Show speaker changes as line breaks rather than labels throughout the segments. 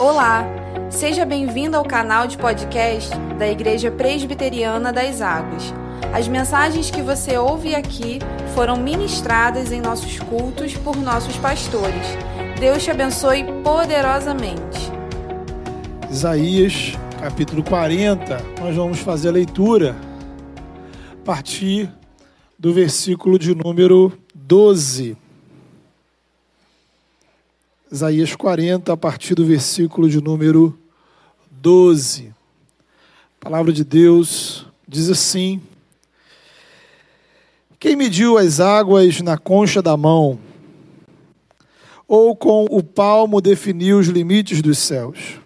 Olá, seja bem-vindo ao canal de podcast da Igreja Presbiteriana das Águas. As mensagens que você ouve aqui foram ministradas em nossos cultos por nossos pastores. Deus te abençoe poderosamente.
Isaías, capítulo 40, nós vamos fazer a leitura a partir do versículo de número 12. Isaías 40, a partir do versículo de número 12. A palavra de Deus diz assim: Quem mediu as águas na concha da mão, ou com o palmo definiu os limites dos céus?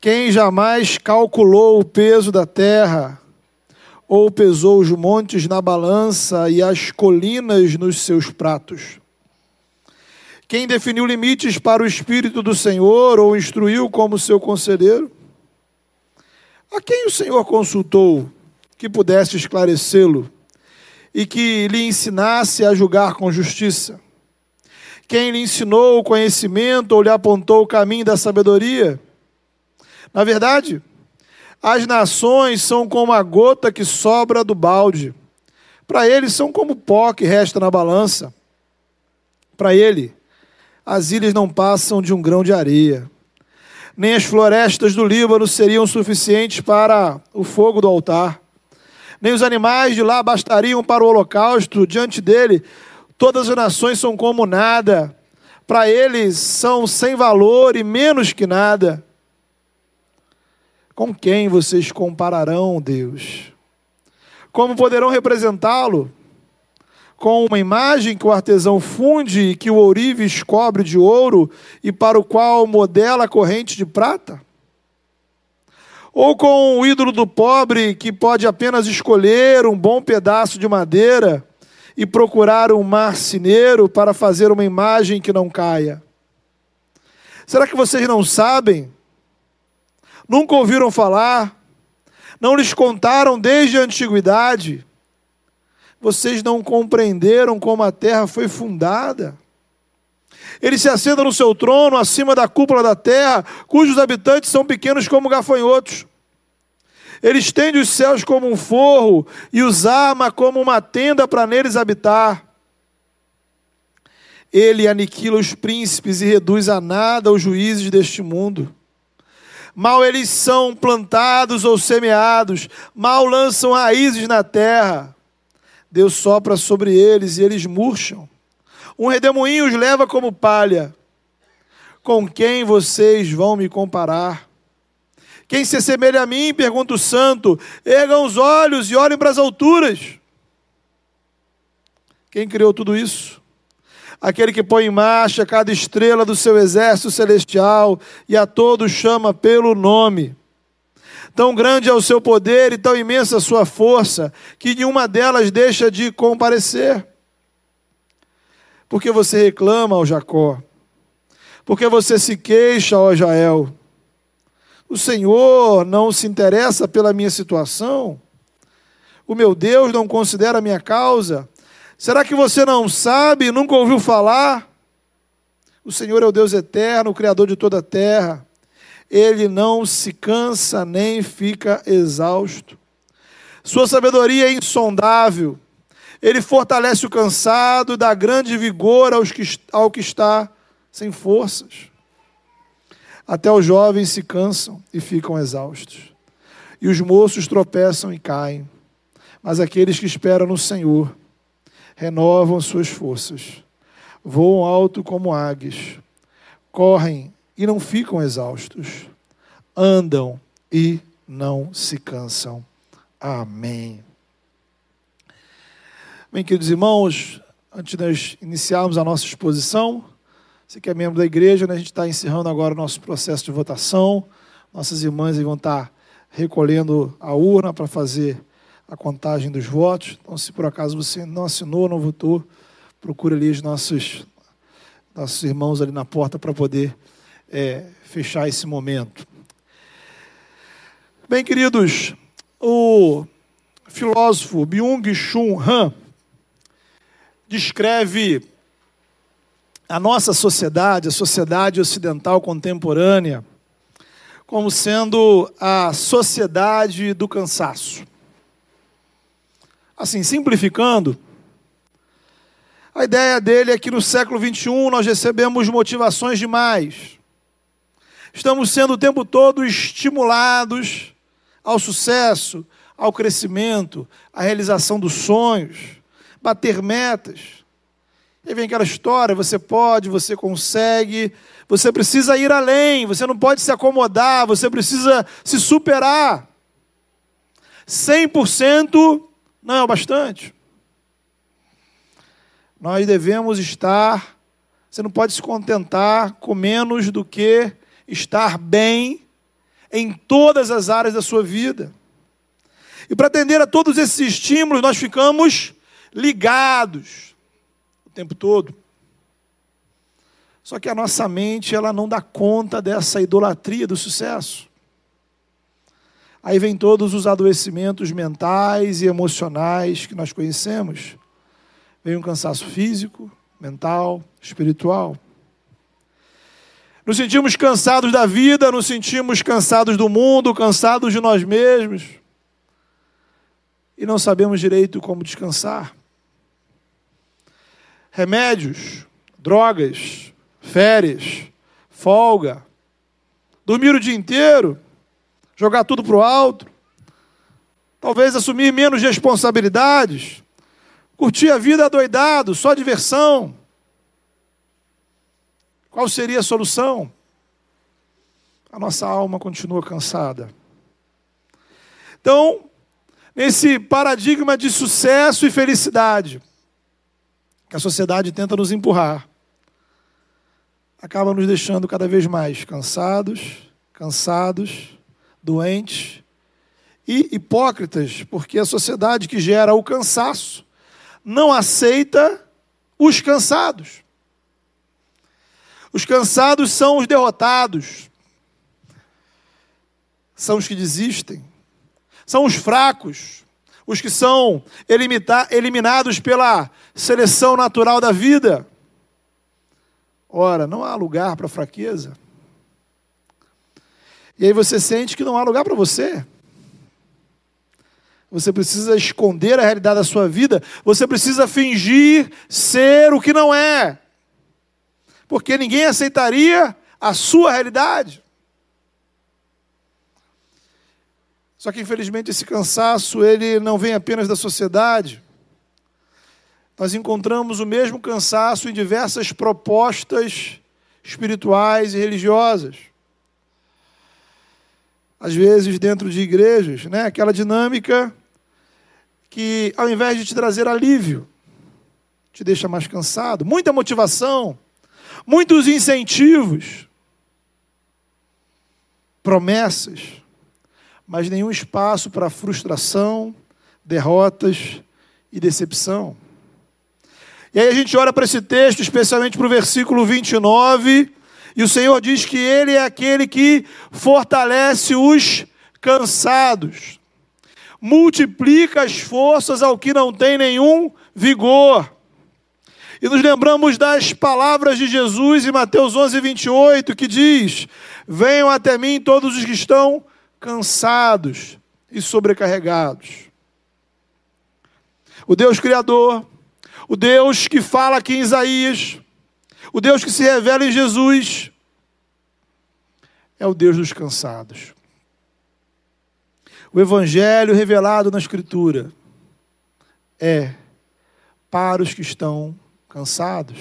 Quem jamais calculou o peso da terra, ou pesou os montes na balança e as colinas nos seus pratos? Quem definiu limites para o Espírito do Senhor ou instruiu como seu conselheiro? A quem o Senhor consultou que pudesse esclarecê-lo e que lhe ensinasse a julgar com justiça? Quem lhe ensinou o conhecimento ou lhe apontou o caminho da sabedoria? Na verdade, as nações são como a gota que sobra do balde. Para ele são como pó que resta na balança. Para ele, as ilhas não passam de um grão de areia. Nem as florestas do Líbano seriam suficientes para o fogo do altar. Nem os animais de lá bastariam para o holocausto. Diante dele, todas as nações são como nada. Para eles são sem valor e menos que nada. Com quem vocês compararão Deus? Como poderão representá-lo? Com uma imagem que o artesão funde e que o ourives cobre de ouro e para o qual modela a corrente de prata? Ou com o ídolo do pobre que pode apenas escolher um bom pedaço de madeira e procurar um marceneiro para fazer uma imagem que não caia? Será que vocês não sabem? Nunca ouviram falar? Não lhes contaram desde a antiguidade? Vocês não compreenderam como a terra foi fundada. Ele se assenta no seu trono, acima da cúpula da terra, cujos habitantes são pequenos como gafanhotos. Ele estende os céus como um forro e os arma como uma tenda para neles habitar. Ele aniquila os príncipes e reduz a nada os juízes deste mundo. Mal eles são plantados ou semeados, mal lançam raízes na terra. Deus sopra sobre eles e eles murcham. Um redemoinho os leva como palha. Com quem vocês vão me comparar? Quem se assemelha a mim? Pergunta o santo. Ergam os olhos e olhem para as alturas. Quem criou tudo isso? Aquele que põe em marcha cada estrela do seu exército celestial e a todos chama pelo nome. Tão grande é o seu poder e tão imensa a sua força, que nenhuma delas deixa de comparecer. Porque você reclama, ó Jacó? Porque você se queixa, ó Jael? O Senhor não se interessa pela minha situação? O meu Deus não considera a minha causa? Será que você não sabe, nunca ouviu falar? O Senhor é o Deus eterno, o Criador de toda a terra ele não se cansa nem fica exausto. Sua sabedoria é insondável. Ele fortalece o cansado, dá grande vigor aos que, ao que está sem forças. Até os jovens se cansam e ficam exaustos. E os moços tropeçam e caem. Mas aqueles que esperam no Senhor renovam suas forças. Voam alto como águias. Correm e não ficam exaustos, andam e não se cansam. Amém. Bem, queridos irmãos, antes de iniciarmos a nossa exposição, você que é membro da igreja, né, a gente está encerrando agora o nosso processo de votação. Nossas irmãs vão estar recolhendo a urna para fazer a contagem dos votos. Então, se por acaso você não assinou, não votou, procure ali os nossos, nossos irmãos ali na porta para poder é, fechar esse momento. Bem, queridos, o filósofo Byung-Chul Han descreve a nossa sociedade, a sociedade ocidental contemporânea, como sendo a sociedade do cansaço. Assim, simplificando, a ideia dele é que no século XXI nós recebemos motivações demais. Estamos sendo o tempo todo estimulados ao sucesso, ao crescimento, à realização dos sonhos, bater metas. E vem aquela história: você pode, você consegue, você precisa ir além, você não pode se acomodar, você precisa se superar. 100% não é o bastante. Nós devemos estar, você não pode se contentar com menos do que estar bem em todas as áreas da sua vida. E para atender a todos esses estímulos, nós ficamos ligados o tempo todo. Só que a nossa mente, ela não dá conta dessa idolatria do sucesso. Aí vem todos os adoecimentos mentais e emocionais que nós conhecemos. Vem um cansaço físico, mental, espiritual. Nos sentimos cansados da vida, nos sentimos cansados do mundo, cansados de nós mesmos. E não sabemos direito como descansar. Remédios, drogas, férias, folga, dormir o dia inteiro, jogar tudo para o alto, talvez assumir menos responsabilidades, curtir a vida adoidado, só diversão. Qual seria a solução? A nossa alma continua cansada. Então, nesse paradigma de sucesso e felicidade, que a sociedade tenta nos empurrar, acaba nos deixando cada vez mais cansados, cansados, doentes e hipócritas, porque a sociedade que gera o cansaço não aceita os cansados. Os cansados são os derrotados, são os que desistem, são os fracos, os que são eliminados pela seleção natural da vida. Ora, não há lugar para fraqueza. E aí você sente que não há lugar para você. Você precisa esconder a realidade da sua vida. Você precisa fingir ser o que não é porque ninguém aceitaria a sua realidade. Só que infelizmente esse cansaço ele não vem apenas da sociedade. Nós encontramos o mesmo cansaço em diversas propostas espirituais e religiosas. Às vezes dentro de igrejas, né? Aquela dinâmica que ao invés de te trazer alívio, te deixa mais cansado, muita motivação, muitos incentivos, promessas, mas nenhum espaço para frustração, derrotas e decepção. E aí a gente olha para esse texto, especialmente para o versículo 29, e o Senhor diz que Ele é aquele que fortalece os cansados, multiplica as forças ao que não tem nenhum vigor. E nos lembramos das palavras de Jesus em Mateus 11, 28, que diz: Venham até mim todos os que estão cansados e sobrecarregados. O Deus Criador, o Deus que fala aqui em Isaías, o Deus que se revela em Jesus, é o Deus dos cansados. O Evangelho revelado na Escritura é para os que estão cansados.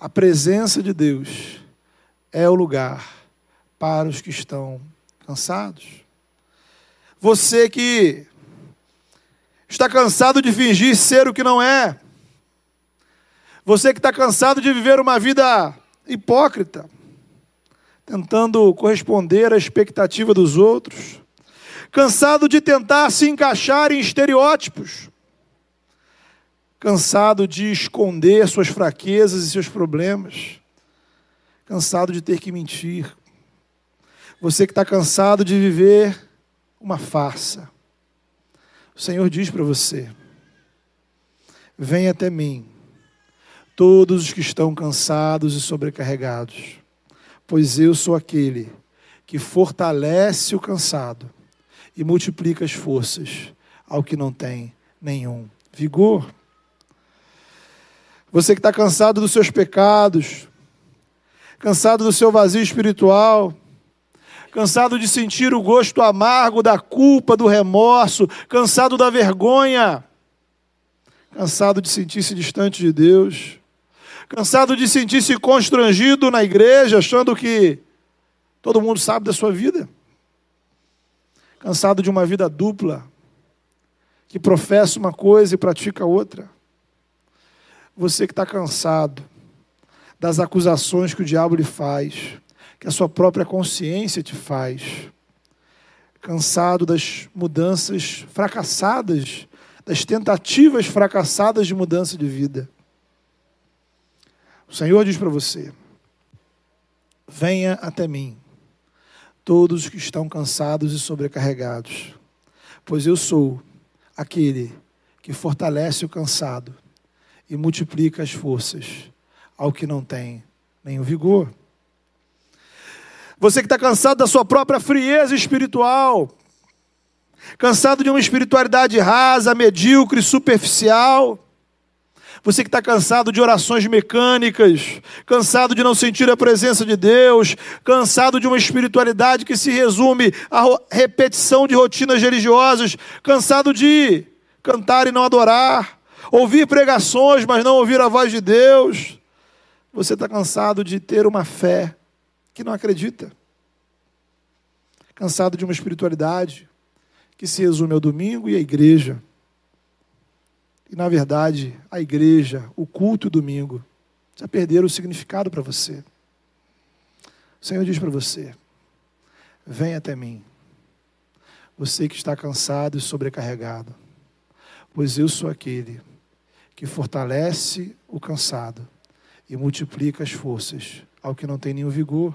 A presença de Deus é o lugar para os que estão cansados. Você que está cansado de fingir ser o que não é. Você que está cansado de viver uma vida hipócrita, tentando corresponder à expectativa dos outros, cansado de tentar se encaixar em estereótipos, cansado de esconder suas fraquezas e seus problemas, cansado de ter que mentir. Você que está cansado de viver uma farsa. O Senhor diz para você: Venha até mim, todos os que estão cansados e sobrecarregados, pois eu sou aquele que fortalece o cansado e multiplica as forças ao que não tem nenhum vigor. Você que está cansado dos seus pecados, cansado do seu vazio espiritual, cansado de sentir o gosto amargo da culpa, do remorso, cansado da vergonha, cansado de sentir-se distante de Deus, cansado de sentir-se constrangido na igreja, achando que todo mundo sabe da sua vida, cansado de uma vida dupla, que professa uma coisa e pratica outra. Você que está cansado das acusações que o diabo lhe faz, que a sua própria consciência te faz, cansado das mudanças fracassadas, das tentativas fracassadas de mudança de vida. O Senhor diz para você: venha até mim, todos os que estão cansados e sobrecarregados, pois eu sou aquele que fortalece o cansado e multiplica as forças ao que não tem nenhum vigor. Você que está cansado da sua própria frieza espiritual, cansado de uma espiritualidade rasa, medíocre, superficial. Você que está cansado de orações mecânicas, cansado de não sentir a presença de Deus, cansado de uma espiritualidade que se resume à repetição de rotinas religiosas, cansado de cantar e não adorar, ouvir pregações, mas não ouvir a voz de Deus. Você está cansado de ter uma fé que não acredita, cansado de uma espiritualidade que se resume ao domingo e à igreja. E, na verdade, a igreja, o culto e o domingo, já perderam o significado para você. O Senhor diz para você: Vem até mim, você que está cansado e sobrecarregado, pois eu sou aquele que fortalece o cansado e multiplica as forças ao que não tem nenhum vigor.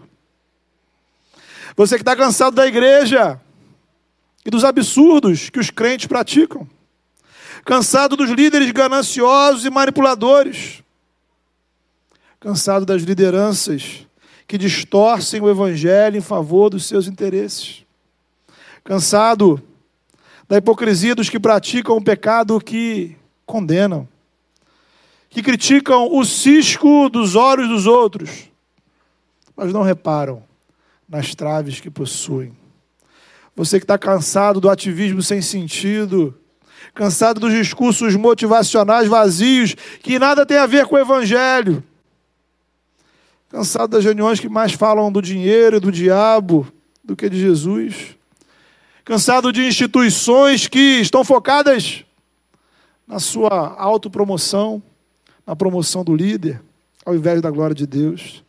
Você que está cansado da igreja e dos absurdos que os crentes praticam, cansado dos líderes gananciosos e manipuladores, cansado das lideranças que distorcem o evangelho em favor dos seus interesses, cansado da hipocrisia dos que praticam o pecado que condenam, que criticam o cisco dos olhos dos outros, mas não reparam nas traves que possuem. Você que está cansado do ativismo sem sentido, cansado dos discursos motivacionais vazios, que nada tem a ver com o Evangelho, cansado das reuniões que mais falam do dinheiro e do diabo do que de Jesus, cansado de instituições que estão focadas na sua autopromoção, na promoção do líder, ao invés da glória de Deus.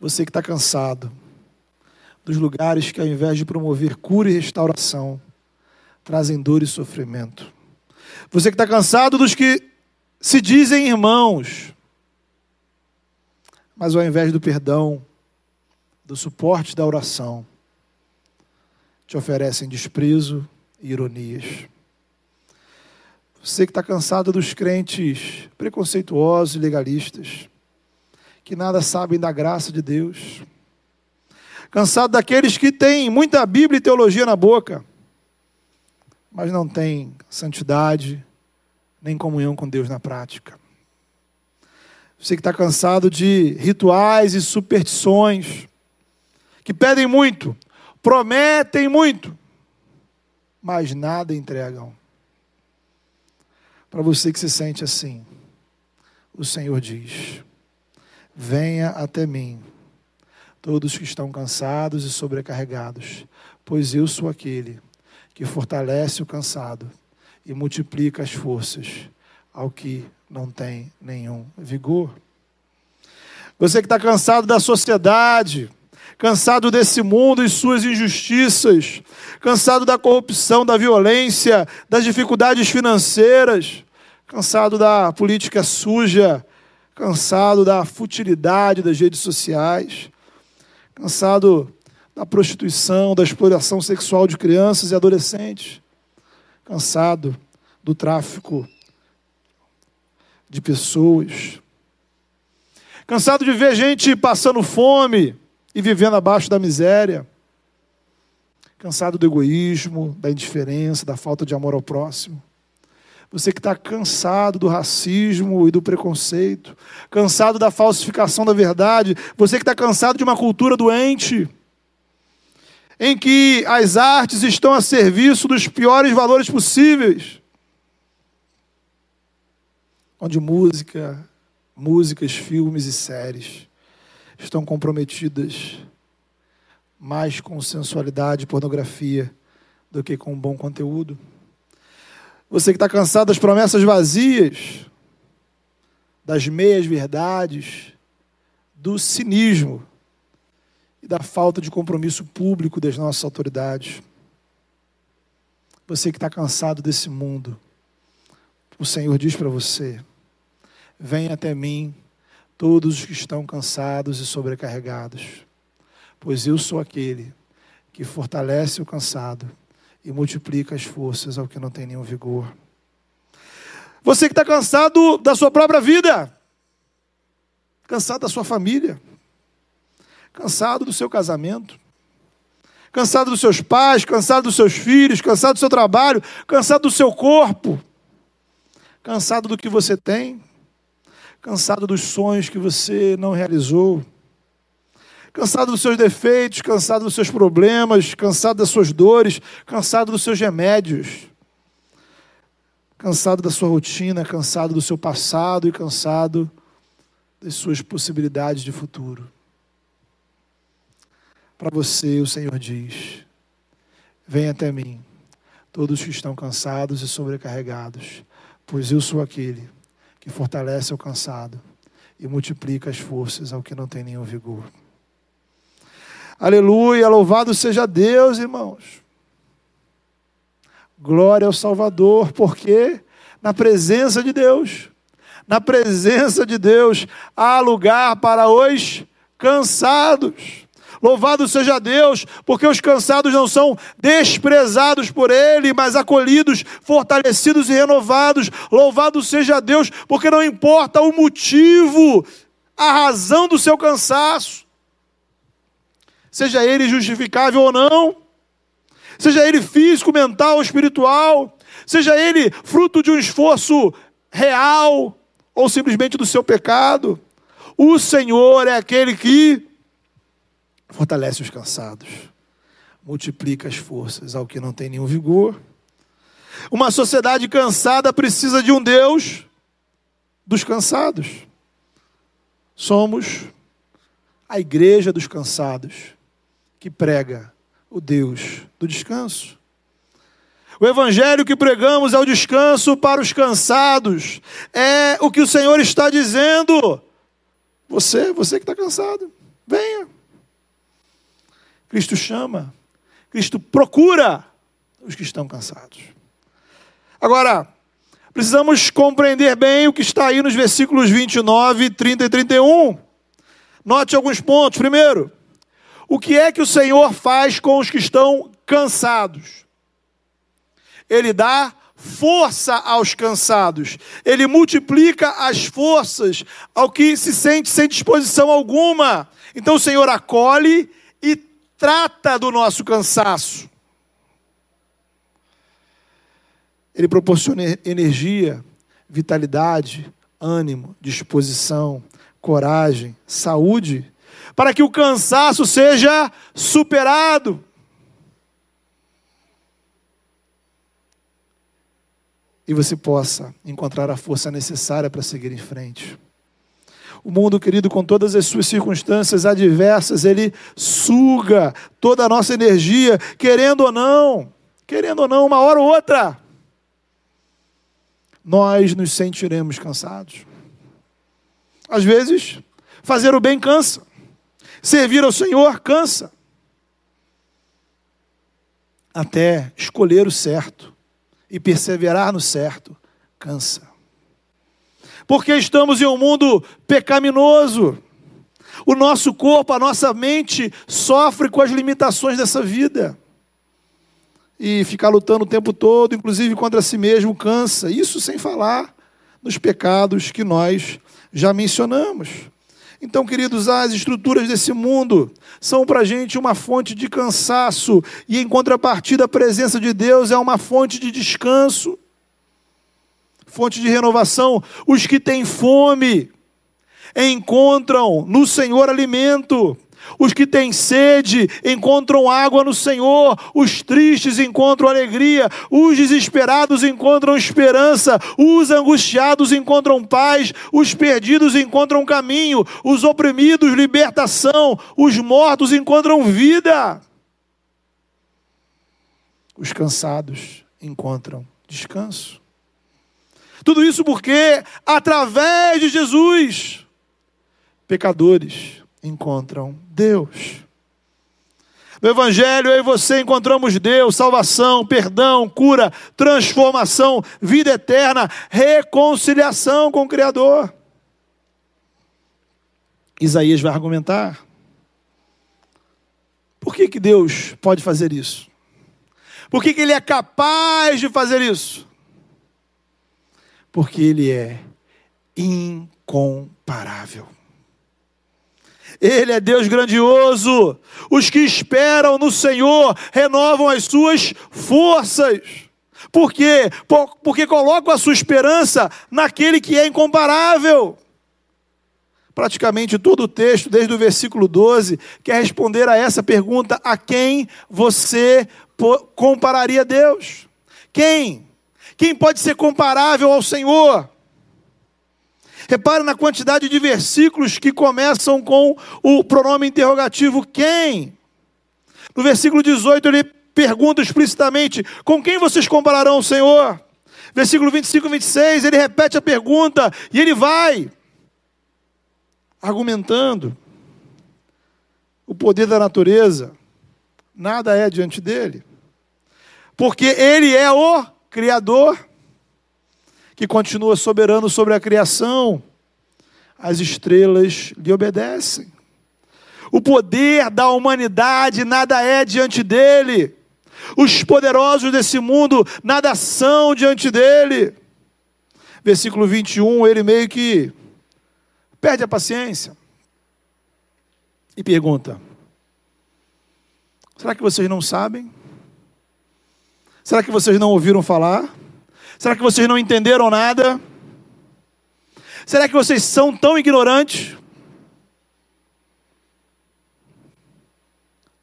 Você que está cansado dos lugares que, ao invés de promover cura e restauração, trazem dor e sofrimento. Você que está cansado dos que se dizem irmãos, mas ao invés do perdão, do suporte da oração, te oferecem desprezo e ironias. Você que está cansado dos crentes preconceituosos e legalistas, que nada sabem da graça de Deus. Cansado daqueles que têm muita Bíblia e teologia na boca, mas não têm santidade nem comunhão com Deus na prática. Você que está cansado de rituais e superstições, que pedem muito, prometem muito, mas nada entregam. Para você que se sente assim, o Senhor diz: Venha até mim, todos que estão cansados e sobrecarregados, pois eu sou aquele que fortalece o cansado e multiplica as forças ao que não tem nenhum vigor. Você que está cansado da sociedade, cansado desse mundo e suas injustiças, cansado da corrupção, da violência, das dificuldades financeiras, cansado da política suja, cansado da futilidade das redes sociais, cansado da prostituição, da exploração sexual de crianças e adolescentes, cansado do tráfico de pessoas. Cansado de ver gente passando fome e vivendo abaixo da miséria. Cansado do egoísmo, da indiferença, da falta de amor ao próximo. Você que está cansado do racismo e do preconceito, cansado da falsificação da verdade, você que está cansado de uma cultura doente, em que as artes estão a serviço dos piores valores possíveis, onde música, músicas, filmes e séries estão comprometidas mais com sensualidade e pornografia do que com um bom conteúdo. Você que está cansado das promessas vazias, das meias verdades, do cinismo e da falta de compromisso público das nossas autoridades. Você que está cansado desse mundo, o Senhor diz para você: Venha até mim, todos os que estão cansados e sobrecarregados, pois eu sou aquele que fortalece o cansado e multiplica as forças ao que não tem nenhum vigor. Você que está cansado da sua própria vida, cansado da sua família, cansado do seu casamento, cansado dos seus pais, cansado dos seus filhos, cansado do seu trabalho, cansado do seu corpo, cansado do que você tem, cansado dos sonhos que você não realizou, cansado dos seus defeitos, cansado dos seus problemas, cansado das suas dores, cansado dos seus remédios, cansado da sua rotina, cansado do seu passado e cansado das suas possibilidades de futuro. Para você, o Senhor diz: Venha até mim, todos que estão cansados e sobrecarregados, pois eu sou aquele que fortalece o cansado e multiplica as forças ao que não tem nenhum vigor. Aleluia, louvado seja Deus, irmãos. Glória ao Salvador, porque na presença de Deus, na presença de Deus, há lugar para os cansados. Louvado seja Deus, porque os cansados não são desprezados por Ele, mas acolhidos, fortalecidos e renovados. Louvado seja Deus, porque não importa o motivo, a razão do seu cansaço, seja ele justificável ou não, seja ele físico, mental, espiritual, seja ele fruto de um esforço real ou simplesmente do seu pecado. O Senhor é aquele que fortalece os cansados, multiplica as forças ao que não tem nenhum vigor. Uma sociedade cansada precisa de um Deus dos cansados. Somos a igreja dos cansados, que prega o Deus do descanso. O evangelho que pregamos é o descanso para os cansados. É o que o Senhor está dizendo. Você, você que está cansado, venha. Cristo chama, Cristo procura os que estão cansados. Agora, precisamos compreender bem o que está aí nos versículos 29, 30 e 31. Note alguns pontos. Primeiro, o que é que o Senhor faz com os que estão cansados? Ele dá força aos cansados, ele multiplica as forças ao que se sente sem disposição alguma. Então o Senhor acolhe trata do nosso cansaço. Ele proporciona energia, vitalidade, ânimo, disposição, coragem, saúde, para que o cansaço seja superado. E você possa encontrar a força necessária para seguir em frente. O mundo, querido, com todas as suas circunstâncias adversas, ele suga toda a nossa energia, querendo ou não, querendo ou não, uma hora ou outra, nós nos sentiremos cansados. Às vezes, fazer o bem cansa, servir ao Senhor cansa, até escolher o certo e perseverar no certo cansa porque estamos em um mundo pecaminoso. O nosso corpo, a nossa mente sofre com as limitações dessa vida. E ficar lutando o tempo todo, inclusive contra si mesmo, cansa. Isso sem falar nos pecados que nós já mencionamos. Então, queridos, as estruturas desse mundo são para a gente uma fonte de cansaço, e em contrapartida, a presença de Deus é uma fonte de descanso, fonte de renovação. Os que têm fome encontram no Senhor alimento. Os que têm sede encontram água no Senhor, os tristes encontram alegria, os desesperados encontram esperança, os angustiados encontram paz, os perdidos encontram caminho, os oprimidos libertação, os mortos encontram vida. Os cansados encontram descanso. Tudo isso porque, através de Jesus, pecadores encontram Deus. No Evangelho, eu e você encontramos Deus, salvação, perdão, cura, transformação, vida eterna, reconciliação com o Criador. Isaías vai argumentar. Por que, que Deus pode fazer isso? Por que, que Ele é capaz de fazer isso? Porque Ele é incomparável. Ele é Deus grandioso. Os que esperam no Senhor renovam as suas forças. Por quê? Porque colocam a sua esperança naquele que é incomparável. Praticamente todo o texto, desde o versículo 12, quer responder a essa pergunta: a quem você compararia Deus? Quem? Quem pode ser comparável ao Senhor? Repare na quantidade de versículos que começam com o pronome interrogativo quem. No versículo 18 ele pergunta explicitamente: com quem vocês compararão o Senhor? Versículo 25 e 26 ele repete a pergunta e ele vai argumentando o poder da natureza. Nada é diante dele. Porque ele é o Criador que continua soberano sobre a criação. As estrelas lhe obedecem. O poder da humanidade nada é diante dele. Os poderosos desse mundo nada são diante dele. Versículo 21, ele meio que perde a paciência e pergunta: Será que vocês não sabem? Será que vocês não ouviram falar? Será que vocês não entenderam nada? Será que vocês são tão ignorantes?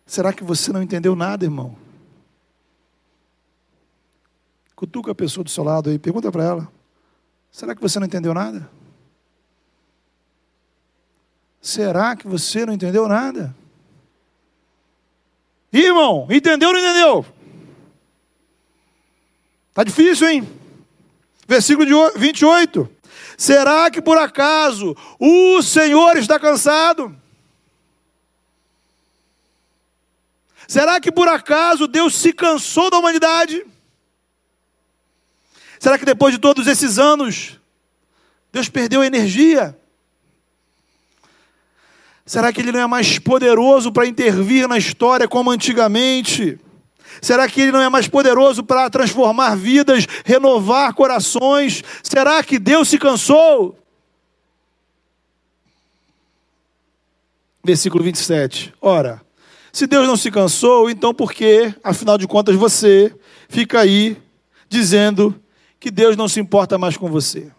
Será que você não entendeu nada, irmão? Cutuca a pessoa do seu lado aí, pergunta para ela: será que você não entendeu nada? Será que você não entendeu nada? Irmão, entendeu ou não entendeu? Tá difícil, hein? Versículo 28. Será que por acaso o Senhor está cansado? Será que por acaso Deus se cansou da humanidade? Será que depois de todos esses anos, Deus perdeu a energia? Será que Ele não é mais poderoso para intervir na história como antigamente? Será que Ele não é mais poderoso para transformar vidas, renovar corações? Será que Deus se cansou? Versículo 27. Ora, se Deus não se cansou, então por que, afinal de contas, você fica aí dizendo que Deus não se importa mais com você?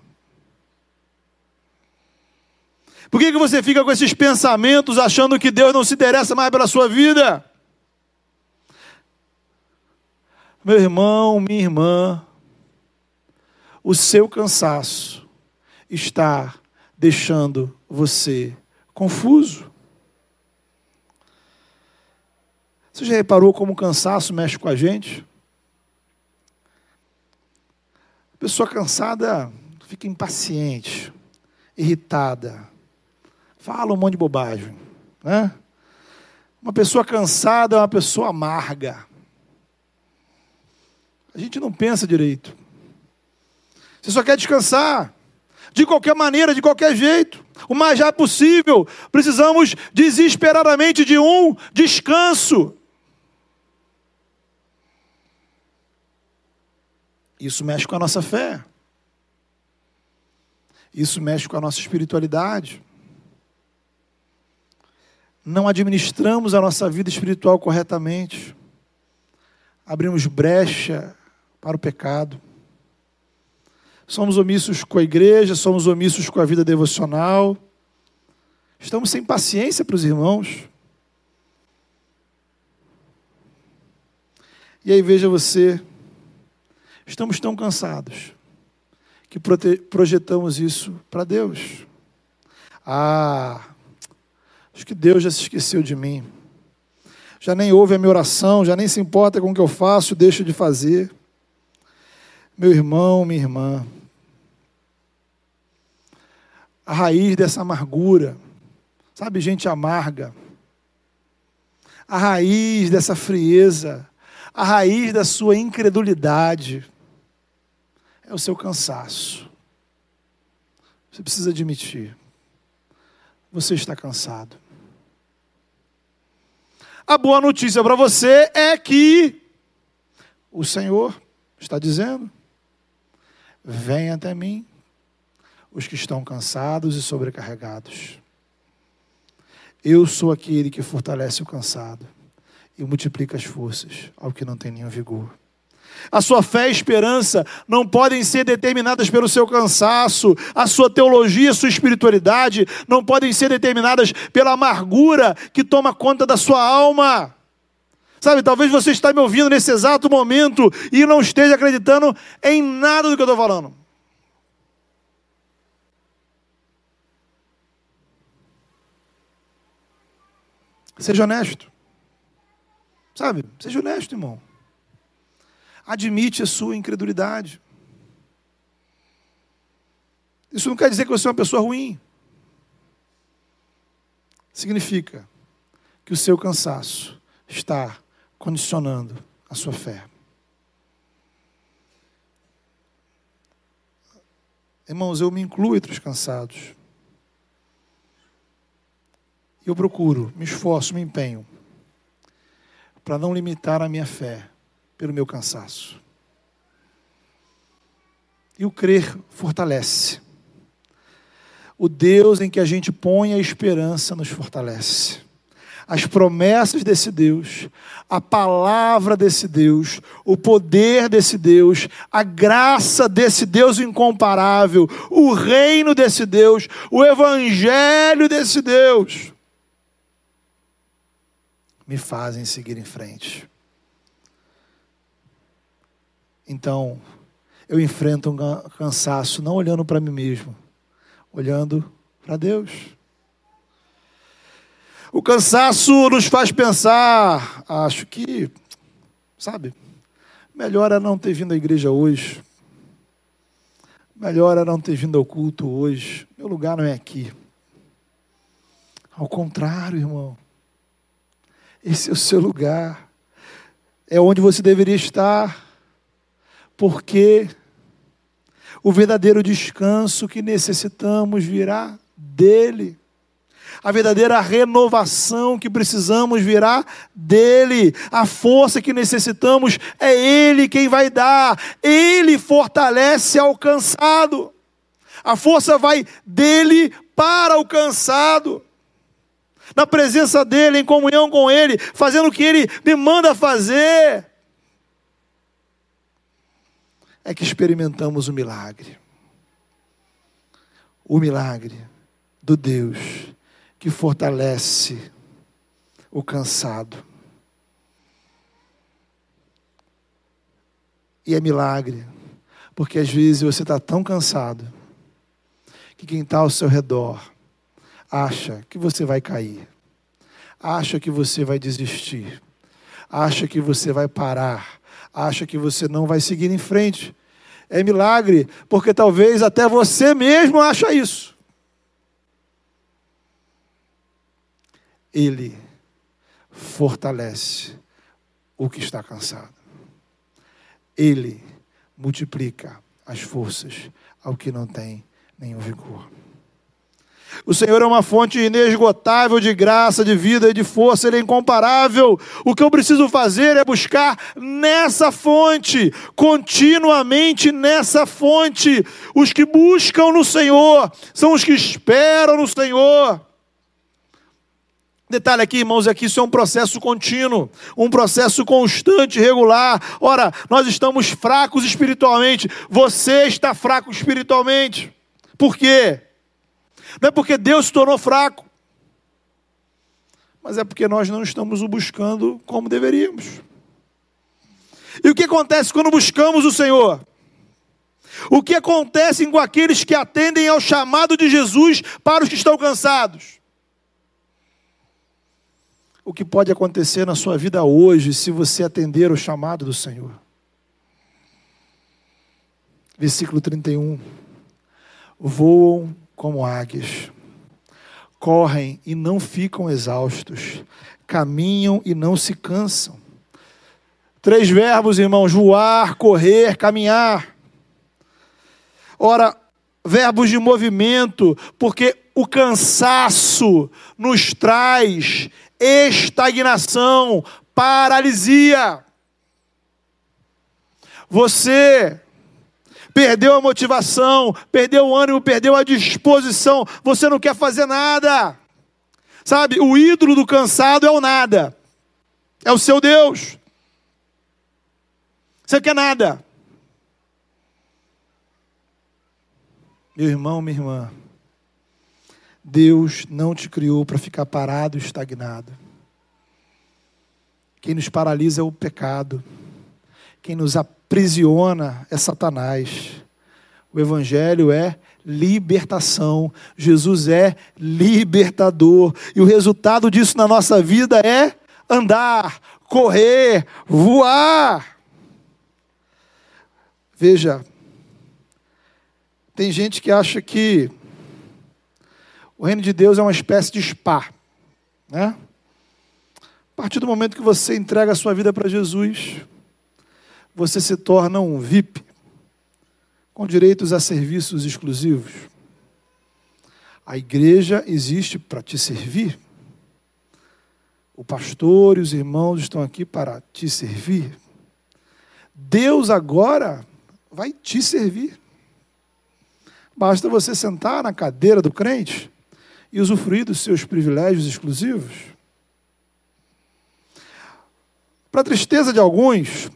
Por que, que você fica com esses pensamentos achando que Deus não se interessa mais pela sua vida? Meu irmão, minha irmã, o seu cansaço está deixando você confuso. Você já reparou como o cansaço mexe com a gente? A pessoa cansada fica impaciente, irritada, fala um monte de bobagem. Né? Uma pessoa cansada é uma pessoa amarga. A gente não pensa direito. Você só quer descansar. De qualquer maneira, de qualquer jeito. O mais já possível. Precisamos desesperadamente de um descanso. Isso mexe com a nossa fé. Isso mexe com a nossa espiritualidade. Não administramos a nossa vida espiritual corretamente. Abrimos brecha para o pecado. Somos omissos com a igreja, somos omissos com a vida devocional. Estamos sem paciência para os irmãos. E aí veja você, estamos tão cansados que projetamos isso para Deus. Ah, acho que Deus já se esqueceu de mim. Já nem ouve a minha oração, já nem se importa com o que eu faço, deixo de fazer. Meu irmão, minha irmã, a raiz dessa amargura, sabe, gente amarga, a raiz dessa frieza, a raiz da sua incredulidade é o seu cansaço. Você precisa admitir. Você está cansado. A boa notícia para você é que o Senhor está dizendo: venha até mim os que estão cansados e sobrecarregados. Eu sou aquele que fortalece o cansado e multiplica as forças ao que não tem nenhum vigor. A sua fé e esperança não podem ser determinadas pelo seu cansaço, a sua teologia, a sua espiritualidade não podem ser determinadas pela amargura que toma conta da sua alma. Sabe, talvez você está me ouvindo nesse exato momento e não esteja acreditando em nada do que eu estou falando. Seja honesto. Sabe? Seja honesto, irmão. Admite a sua incredulidade. Isso não quer dizer que você é uma pessoa ruim. Significa que o seu cansaço está condicionando a sua fé. Irmãos, eu me incluo entre os cansados. Eu procuro, me esforço, me empenho para não limitar a minha fé pelo meu cansaço. E o crer fortalece. O Deus em que a gente põe a esperança nos fortalece. As promessas desse Deus, a palavra desse Deus, o poder desse Deus, a graça desse Deus incomparável, o reino desse Deus, o evangelho desse Deus me fazem seguir em frente. Então, eu enfrento um cansaço não olhando para mim mesmo, olhando para Deus. O cansaço nos faz pensar, acho que, sabe, melhor é não ter vindo à igreja hoje. Melhor é não ter vindo ao culto hoje. Meu lugar não é aqui. Ao contrário, irmão. Esse é o seu lugar. É onde você deveria estar. Porque o verdadeiro descanso que necessitamos virá dele. A verdadeira renovação que precisamos virá dele. A força que necessitamos é ele quem vai dar. Ele fortalece ao cansado. A força vai dele para o cansado na presença dEle, em comunhão com Ele, fazendo o que Ele me manda fazer, é que experimentamos o milagre. O milagre do Deus que fortalece o cansado. E é milagre, porque às vezes você está tão cansado que quem está ao seu redor acha que você vai cair, acha que você vai desistir, acha que você vai parar, acha que você não vai seguir em frente. É milagre, porque talvez até você mesmo acha isso. Ele fortalece o que está cansado. Ele multiplica as forças ao que não tem nenhum vigor. O Senhor é uma fonte inesgotável de graça, de vida e de força, Ele é incomparável. O que eu preciso fazer é buscar nessa fonte, continuamente nessa fonte. Os que buscam no Senhor são os que esperam no Senhor. Detalhe aqui, irmãos, é que isso é um processo contínuo, um processo constante, regular. Ora, nós estamos fracos espiritualmente, você está fraco espiritualmente. Por quê? Não é porque Deus se tornou fraco, mas é porque nós não estamos o buscando como deveríamos. E o que acontece quando buscamos o Senhor? O que acontece com aqueles que atendem ao chamado de Jesus para os que estão cansados? O que pode acontecer na sua vida hoje se você atender o chamado do Senhor? Versículo 31. Voam como águias. Correm e não ficam exaustos. Caminham e não se cansam. Três verbos, irmãos: voar, correr, caminhar. Ora, verbos de movimento, porque o cansaço nos traz estagnação, paralisia. Você perdeu a motivação, perdeu o ânimo, perdeu a disposição, você não quer fazer nada. Sabe, o ídolo do cansado é o nada, é o seu Deus. Você quer nada. Meu irmão, minha irmã, Deus não te criou para ficar parado estagnado. Quem nos paralisa é o pecado. Quem nos aprisiona é Satanás. O Evangelho é libertação. Jesus é libertador. E o resultado disso na nossa vida é andar, correr, voar. Veja, tem gente que acha que o reino de Deus é uma espécie de spa, né? A partir do momento que você entrega a sua vida para Jesus, você se torna um VIP, com direitos a serviços exclusivos. A igreja existe para te servir. O pastor e os irmãos estão aqui para te servir. Deus agora vai te servir. Basta você sentar na cadeira do crente e usufruir dos seus privilégios exclusivos. Para tristeza de alguns,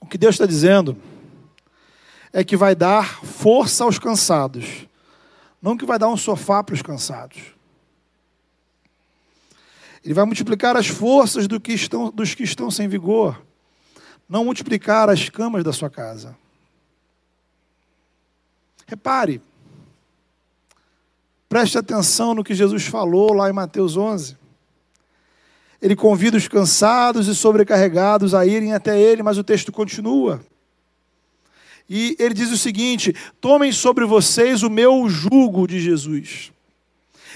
o que Deus está dizendo é que vai dar força aos cansados, não que vai dar um sofá para os cansados. Ele vai multiplicar as forças do que estão, dos que estão sem vigor, não multiplicar as camas da sua casa. Repare, preste atenção no que Jesus falou lá em Mateus 11. Ele convida os cansados e sobrecarregados a irem até ele, mas o texto continua. E ele diz o seguinte: Tomem sobre vocês o meu jugo de Jesus.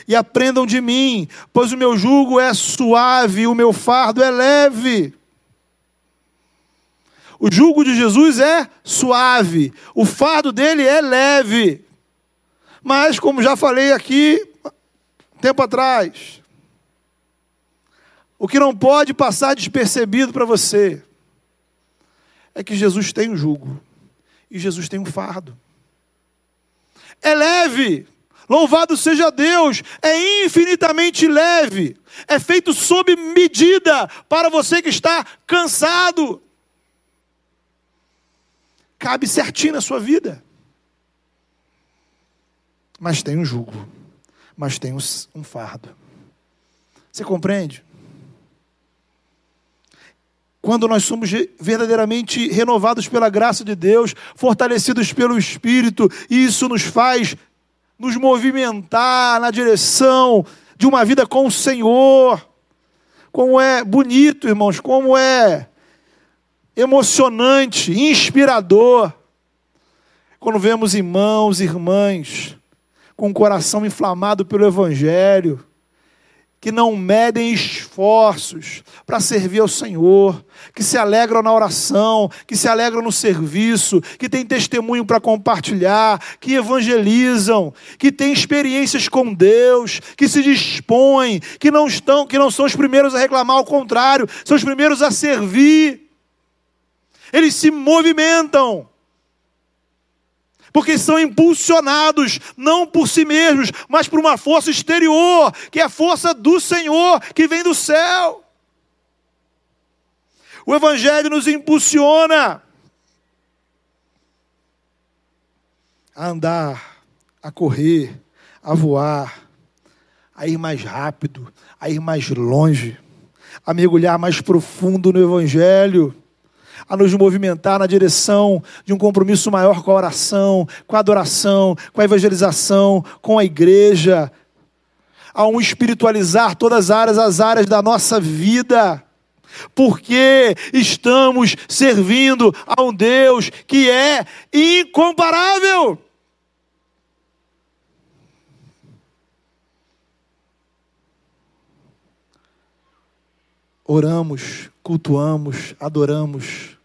E aprendam de mim, pois o meu jugo é suave o meu fardo é leve. O jugo de Jesus é suave, o fardo dele é leve. Mas, como já falei aqui tempo atrás, o que não pode passar despercebido para você é que Jesus tem um jugo e Jesus tem um fardo. É leve, louvado seja Deus, é infinitamente leve, é feito sob medida para você que está cansado. Cabe certinho na sua vida. Mas tem um jugo, mas tem um fardo. Você compreende? quando nós somos verdadeiramente renovados pela graça de Deus, fortalecidos pelo Espírito, e isso nos faz nos movimentar na direção de uma vida com o Senhor. Como é bonito, irmãos, como é emocionante, inspirador, quando vemos irmãos irmãs com o coração inflamado pelo Evangelho, que não medem esforços para servir ao Senhor, que se alegram na oração, que se alegram no serviço, que têm testemunho para compartilhar, que evangelizam, que têm experiências com Deus, que se dispõem, que não estão, que não são os primeiros a reclamar, ao contrário, são os primeiros a servir. Eles se movimentam porque são impulsionados não por si mesmos, mas por uma força exterior, que é a força do Senhor, que vem do céu. O Evangelho nos impulsiona a andar, a correr, a voar, a ir mais rápido, a ir mais longe, a mergulhar mais profundo no Evangelho a nos movimentar na direção de um compromisso maior com a oração, com a adoração, com a evangelização, com a igreja, a um espiritualizar todas as áreas, as áreas da nossa vida. Porque estamos servindo a um Deus que é incomparável. Oramos, cultuamos, adoramos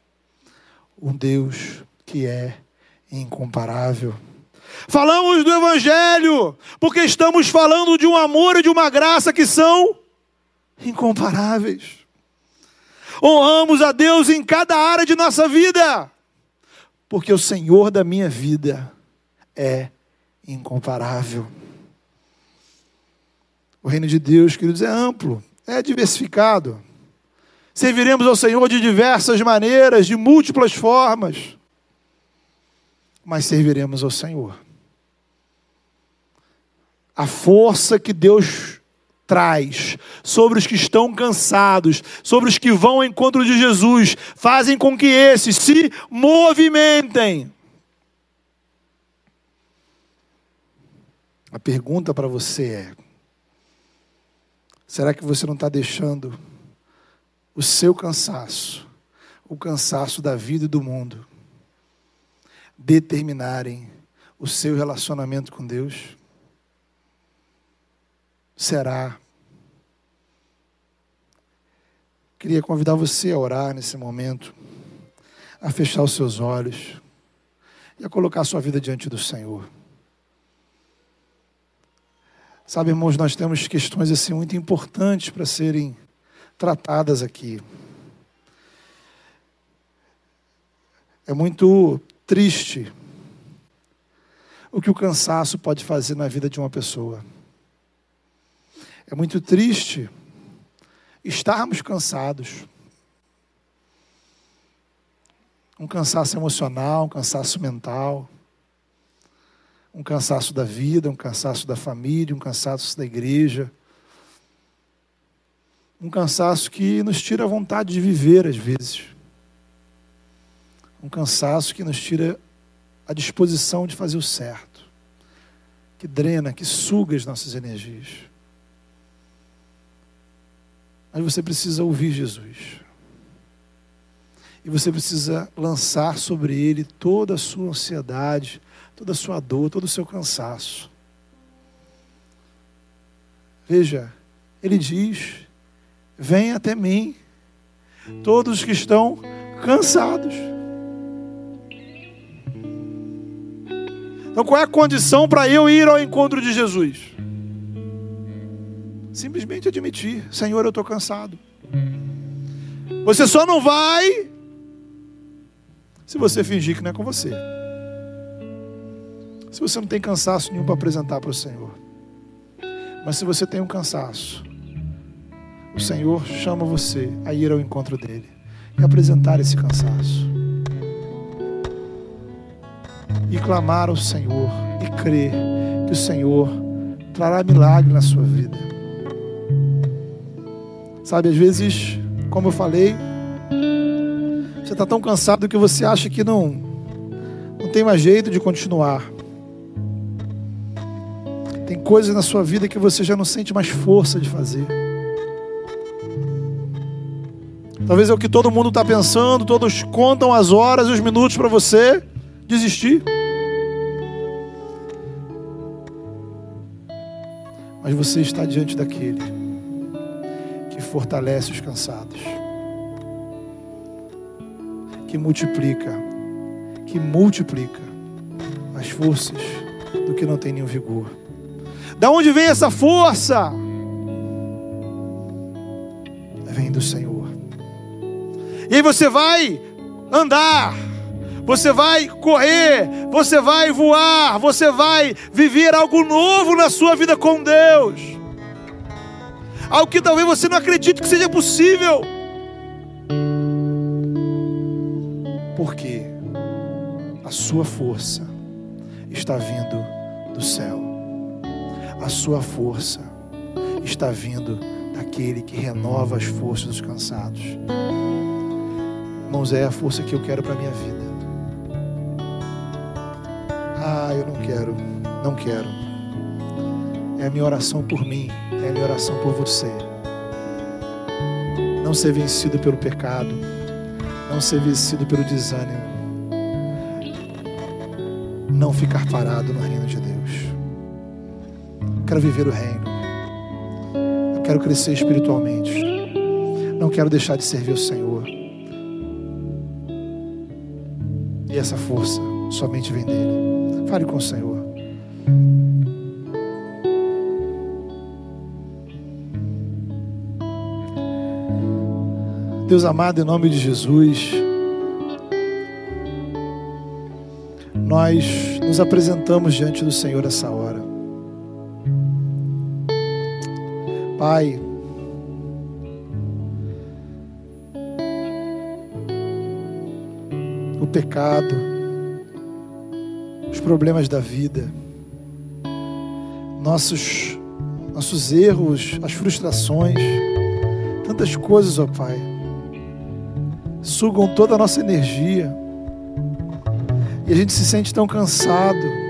um Deus que é incomparável. Falamos do Evangelho, porque estamos falando de um amor e de uma graça que são incomparáveis. Honramos a Deus em cada área de nossa vida, porque o Senhor da minha vida é incomparável. O reino de Deus, queridos, é amplo, é diversificado. Serviremos ao Senhor de diversas maneiras, de múltiplas formas, mas serviremos ao Senhor. A força que Deus traz sobre os que estão cansados, sobre os que vão ao encontro de Jesus, fazem com que esses se movimentem. A pergunta para você é: será que você não está deixando o seu cansaço, o cansaço da vida e do mundo, determinarem o seu relacionamento com Deus? Será? Queria convidar você a orar nesse momento, a fechar os seus olhos e a colocar a sua vida diante do Senhor. Sabe, irmãos, nós temos questões assim muito importantes para serem tratadas aqui. É muito triste o que o cansaço pode fazer na vida de uma pessoa. É muito triste estarmos cansados. Um cansaço emocional, um cansaço mental, um cansaço da vida, um cansaço da família, um cansaço da igreja um cansaço que nos tira a vontade de viver às vezes. Um cansaço que nos tira a disposição de fazer o certo, que drena, que suga as nossas energias. Mas você precisa ouvir Jesus. E você precisa lançar sobre ele toda a sua ansiedade, toda a sua dor, todo o seu cansaço. Veja, ele diz Vem até mim, todos que estão cansados. Então, qual é a condição para eu ir ao encontro de Jesus? Simplesmente admitir: Senhor, eu estou cansado. Você só não vai se você fingir que não é com você. Se você não tem cansaço nenhum para apresentar para o Senhor. Mas se você tem um cansaço, o Senhor chama você a ir ao encontro dele e apresentar esse cansaço. E clamar ao Senhor e crer que o Senhor trará milagre na sua vida. Sabe, às vezes, como eu falei, você está tão cansado que você acha que não, não tem mais jeito de continuar. Tem coisas na sua vida que você já não sente mais força de fazer. Talvez é o que todo mundo está pensando, todos contam as horas e os minutos para você desistir. Mas você está diante daquele fortalece os cansados, que multiplica, que multiplica as forças do que não tem nenhum vigor. Da onde vem essa força? Vem do Senhor. E aí você vai andar, você vai correr, você vai voar, você vai viver algo novo na sua vida com Deus. Algo que talvez você não acredite que seja possível. Porque a sua força está vindo do céu. A sua força está vindo daquele que renova as forças dos cansados. Irmãos, é a força que eu quero para a minha vida. Ah, eu não quero, não quero. É a minha oração por mim, é a minha oração por você. Não ser vencido pelo pecado, não ser vencido pelo desânimo, não ficar parado no reino de Deus. Eu quero viver o reino, eu quero crescer espiritualmente, não quero deixar de servir o Senhor. Essa força somente vem dele. Fale com o Senhor. Deus amado, em nome de Jesus, nós nos apresentamos diante do Senhor essa hora. Pai, pecado, os problemas da vida, nossos, nossos erros, as frustrações, tantas coisas, ó Pai, sugam toda a nossa energia e a gente se sente tão cansado.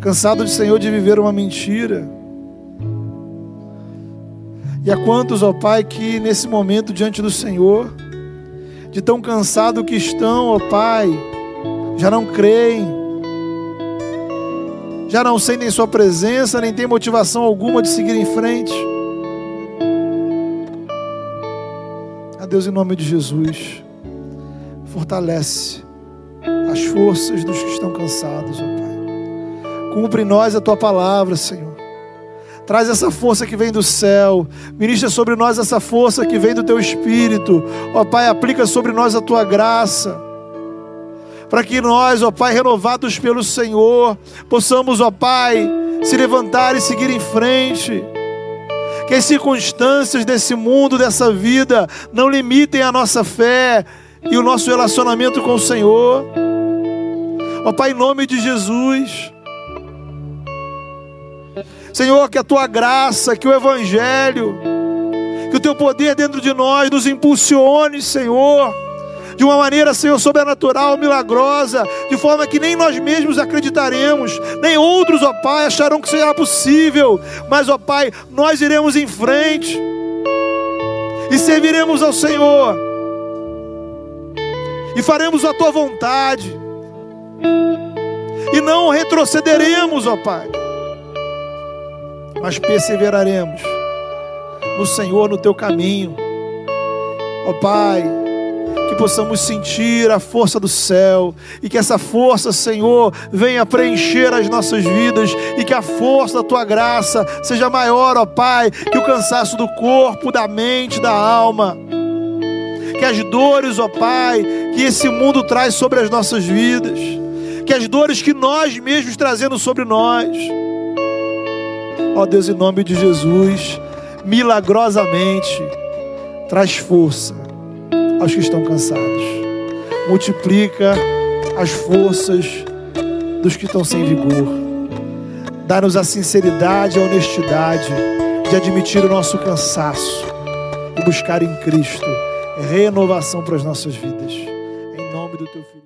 Cansado de Senhor de viver uma mentira. E há quantos, ó Pai, que nesse momento diante do Senhor, de tão cansado que estão, ó Pai, já não creem, já não sentem Sua presença, nem tem motivação alguma de seguir em frente. A Deus, em nome de Jesus, fortalece as forças dos que estão cansados, ó Pai. Cumpre em nós a Tua palavra, Senhor. Traz essa força que vem do céu. Ministra sobre nós essa força que vem do Teu Espírito. Ó Pai, aplica sobre nós a Tua graça. Para que nós, ó Pai, renovados pelo Senhor, possamos, ó Pai, se levantar e seguir em frente. Que as circunstâncias desse mundo, dessa vida, não limitem a nossa fé e o nosso relacionamento com o Senhor. Ó Pai, em nome de Jesus. Senhor, que a tua graça, que o Evangelho, que o teu poder dentro de nós nos impulsione, Senhor, de uma maneira, Senhor, sobrenatural, milagrosa, de forma que nem nós mesmos acreditaremos, nem outros, ó Pai, acharão que será possível, mas, ó Pai, nós iremos em frente e serviremos ao Senhor. E faremos a tua vontade. E não retrocederemos, ó Pai mas perseveraremos no Senhor, no teu caminho. Ó Pai, que possamos sentir a força do céu e que essa força, Senhor, venha preencher as nossas vidas e que a força da tua graça seja maior, ó Pai, que o cansaço do corpo, da mente, da alma. Que as dores, ó Pai, que esse mundo traz sobre as nossas vidas, que as dores que nós mesmos trazemos sobre nós, Ó Deus, em nome de Jesus, milagrosamente, traz força aos que estão cansados. Multiplica as forças dos que estão sem vigor. Dá-nos a sinceridade e a honestidade de admitir o nosso cansaço e buscar em Cristo renovação para as nossas vidas. Em nome do teu filho.